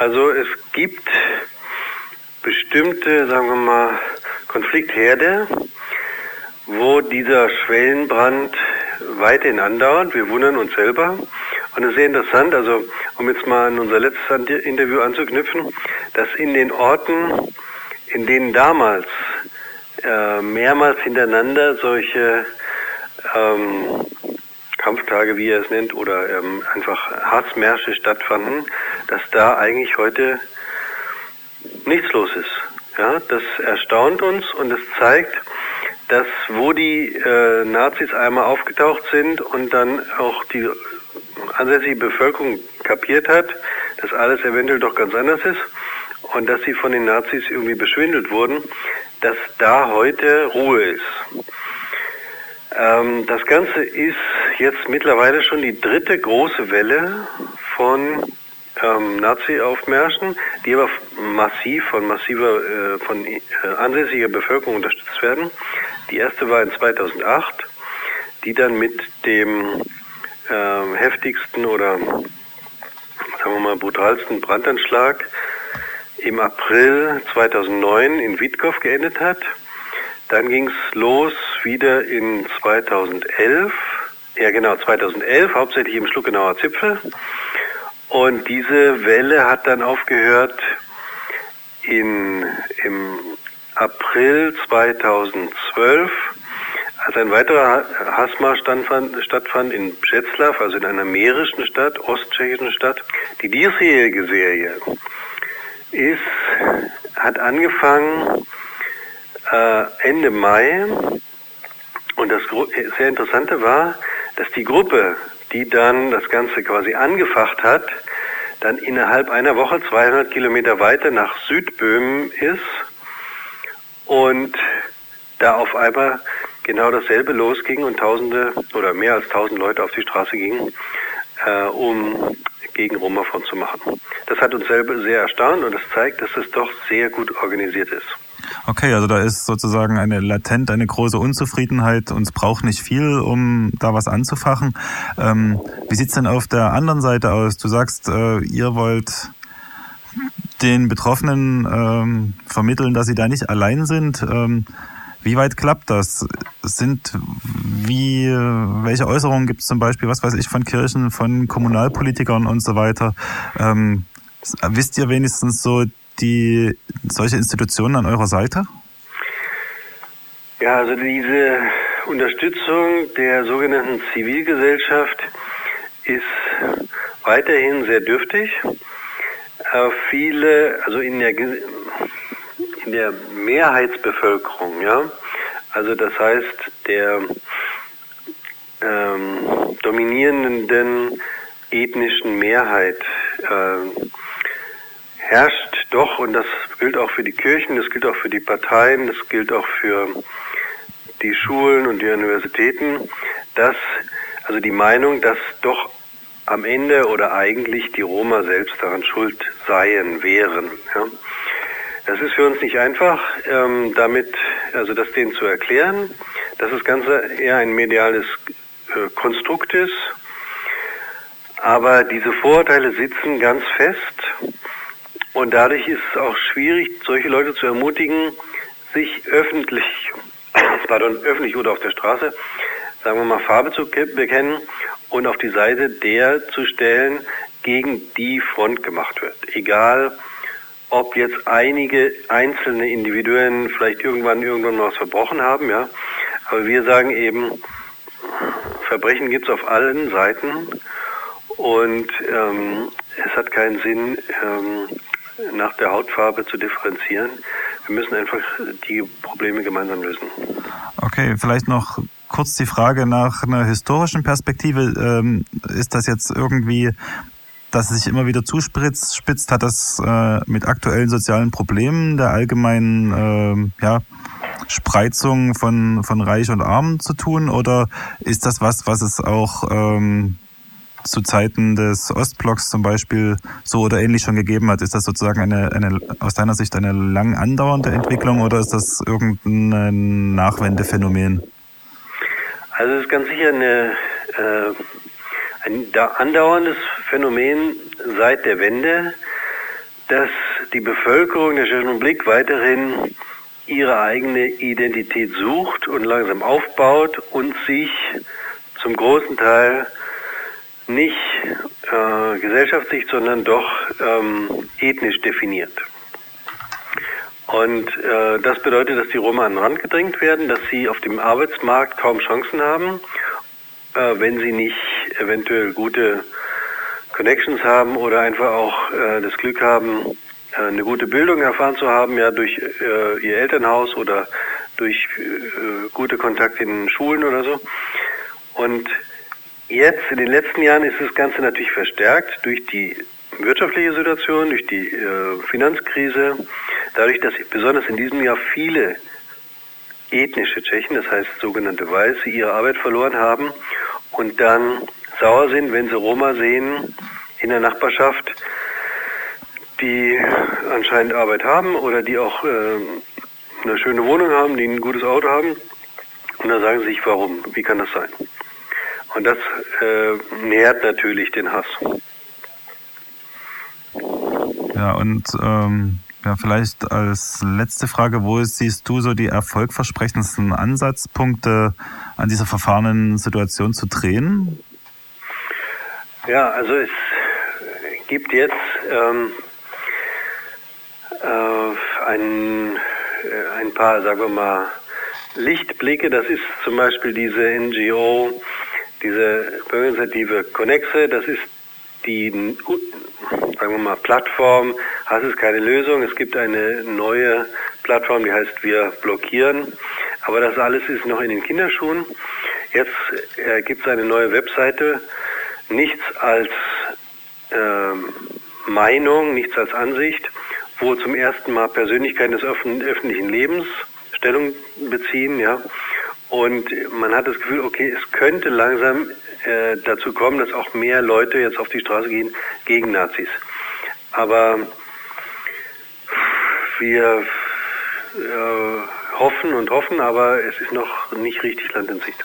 Also es gibt bestimmte, sagen wir mal, Konfliktherde, wo dieser Schwellenbrand weiterhin andauert. Wir wundern uns selber. Und es ist sehr interessant, also um jetzt mal an unser letztes Interview anzuknüpfen, dass in den Orten, in denen damals äh, mehrmals hintereinander solche ähm, Kampftage, wie er es nennt, oder ähm, einfach Hassmärsche stattfanden, dass da eigentlich heute nichts los ist. Ja, das erstaunt uns und es zeigt, dass wo die äh, Nazis einmal aufgetaucht sind und dann auch die ansässige Bevölkerung kapiert hat, dass alles eventuell doch ganz anders ist und dass sie von den Nazis irgendwie beschwindelt wurden, dass da heute Ruhe ist. Ähm, das Ganze ist jetzt mittlerweile schon die dritte große Welle von ähm, Nazi-Aufmärschen, die aber massiv von massiver, äh, von äh, ansässiger Bevölkerung unterstützt werden. Die erste war in 2008, die dann mit dem äh, heftigsten oder sagen wir mal brutalsten Brandanschlag im April 2009 in Witkow geendet hat. Dann ging es los wieder in 2011, ja genau 2011, hauptsächlich im Schluckenauer Zipfel. Und diese Welle hat dann aufgehört in, im April 2012, als ein weiterer Hassmarsch stattfand in Břeclav, also in einer mährischen Stadt, osttschechischen Stadt. Die diesjährige Serie ist, hat angefangen äh, Ende Mai und das sehr Interessante war, dass die Gruppe, die dann das Ganze quasi angefacht hat, dann innerhalb einer Woche 200 Kilometer weiter nach Südböhmen ist und da auf einmal genau dasselbe losging und Tausende oder mehr als tausend Leute auf die Straße gingen, äh, um gegen Roma Front zu machen. Das hat uns selber sehr erstaunt und das zeigt, dass es doch sehr gut organisiert ist. Okay, also da ist sozusagen eine latent, eine große Unzufriedenheit und es braucht nicht viel, um da was anzufachen. Ähm, wie sieht's denn auf der anderen Seite aus? Du sagst, äh, ihr wollt den Betroffenen ähm, vermitteln, dass sie da nicht allein sind. Ähm, wie weit klappt das? Sind wie welche Äußerungen gibt es zum Beispiel, was weiß ich, von Kirchen, von Kommunalpolitikern und so weiter? Ähm, wisst ihr wenigstens so die solche Institutionen an eurer Seite? Ja, also diese Unterstützung der sogenannten Zivilgesellschaft ist weiterhin sehr dürftig. Äh, viele, also in der, in der Mehrheitsbevölkerung, ja, also das heißt der ähm, dominierenden ethnischen Mehrheit äh, herrscht doch, und das gilt auch für die Kirchen, das gilt auch für die Parteien, das gilt auch für die Schulen und die Universitäten, dass, also die Meinung, dass doch am Ende oder eigentlich die Roma selbst daran schuld seien, wären. Ja. Das ist für uns nicht einfach, ähm, damit, also das denen zu erklären, dass das Ganze eher ein mediales äh, Konstrukt ist. Aber diese Vorurteile sitzen ganz fest und dadurch ist es auch schwierig, solche Leute zu ermutigen, sich öffentlich, pardon, öffentlich oder auf der Straße, sagen wir mal, Farbe zu bekennen und auf die Seite der zu stellen, gegen die Front gemacht wird. Egal, ob jetzt einige einzelne Individuen vielleicht irgendwann irgendwann was verbrochen haben, ja. Aber wir sagen eben, Verbrechen gibt es auf allen Seiten und ähm, es hat keinen Sinn, ähm, nach der Hautfarbe zu differenzieren. Wir müssen einfach die Probleme gemeinsam lösen. Okay, vielleicht noch kurz die Frage nach einer historischen Perspektive. Ähm, ist das jetzt irgendwie, dass es sich immer wieder zuspitzt, hat das äh, mit aktuellen sozialen Problemen der allgemeinen äh, ja, Spreizung von, von Reich und Arm zu tun? Oder ist das was, was es auch ähm, zu Zeiten des Ostblocks zum Beispiel so oder ähnlich schon gegeben hat? Ist das sozusagen eine, eine aus deiner Sicht eine lang andauernde Entwicklung oder ist das irgendein Nachwendephänomen? Also es ist ganz sicher eine, äh, ein andauerndes Phänomen seit der Wende. dass die Bevölkerung der Tschechischen Republik weiterhin ihre eigene Identität sucht und langsam aufbaut und sich zum großen Teil nicht äh, gesellschaftlich, sondern doch ähm, ethnisch definiert. Und äh, das bedeutet, dass die Roma an den Rand gedrängt werden, dass sie auf dem Arbeitsmarkt kaum Chancen haben, äh, wenn sie nicht eventuell gute Connections haben oder einfach auch äh, das Glück haben, äh, eine gute Bildung erfahren zu haben, ja durch äh, ihr Elternhaus oder durch äh, gute Kontakte in Schulen oder so. Und jetzt in den letzten Jahren ist das Ganze natürlich verstärkt durch die wirtschaftliche Situation, durch die äh, Finanzkrise, dadurch, dass besonders in diesem Jahr viele ethnische Tschechen, das heißt sogenannte Weiße, ihre Arbeit verloren haben und dann sauer sind, wenn sie Roma sehen in der Nachbarschaft, die anscheinend Arbeit haben oder die auch äh, eine schöne Wohnung haben, die ein gutes Auto haben. Und dann sagen sie sich, warum? Wie kann das sein? Und das äh, nährt natürlich den Hass. Ja, und ähm, ja, vielleicht als letzte Frage, wo siehst du so die erfolgversprechendsten Ansatzpunkte an dieser verfahrenen Situation zu drehen? Ja, also es gibt jetzt ähm, äh, ein, äh, ein paar, sagen wir mal, Lichtblicke. Das ist zum Beispiel diese NGO, diese Bürgerinitiative Connexe. Das ist die, sagen wir mal, Plattform. Hass ist keine Lösung. Es gibt eine neue Plattform, die heißt Wir blockieren. Aber das alles ist noch in den Kinderschuhen. Jetzt äh, gibt es eine neue Webseite. Nichts als äh, Meinung, nichts als Ansicht wo zum ersten Mal Persönlichkeiten des öffentlichen Lebens Stellung beziehen, ja. Und man hat das Gefühl, okay, es könnte langsam äh, dazu kommen, dass auch mehr Leute jetzt auf die Straße gehen gegen Nazis. Aber wir äh, hoffen und hoffen, aber es ist noch nicht richtig Land in Sicht.